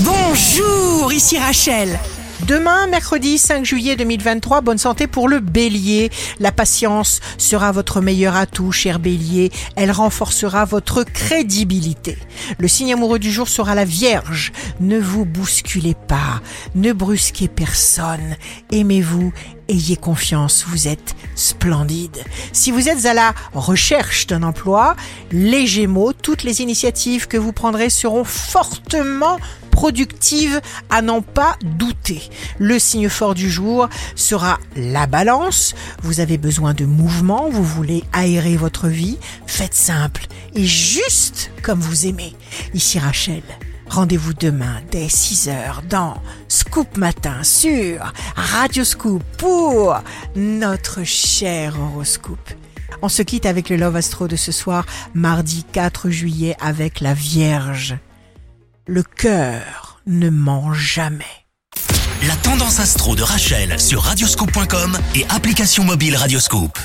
Bonjour, ici Rachel. Demain, mercredi 5 juillet 2023, bonne santé pour le bélier. La patience sera votre meilleur atout, cher bélier. Elle renforcera votre crédibilité. Le signe amoureux du jour sera la vierge. Ne vous bousculez pas, ne brusquez personne. Aimez-vous, ayez confiance, vous êtes splendide. Si vous êtes à la recherche d'un emploi, les gémeaux, toutes les initiatives que vous prendrez seront fortement productive à n'en pas douter. Le signe fort du jour sera la balance. Vous avez besoin de mouvement, vous voulez aérer votre vie. Faites simple et juste comme vous aimez. Ici Rachel. Rendez-vous demain dès 6h dans Scoop Matin sur Radio Scoop pour notre cher horoscope. On se quitte avec le Love Astro de ce soir, mardi 4 juillet avec la Vierge le cœur ne ment jamais. La tendance astro de Rachel sur radioscope.com et application mobile Radioscope.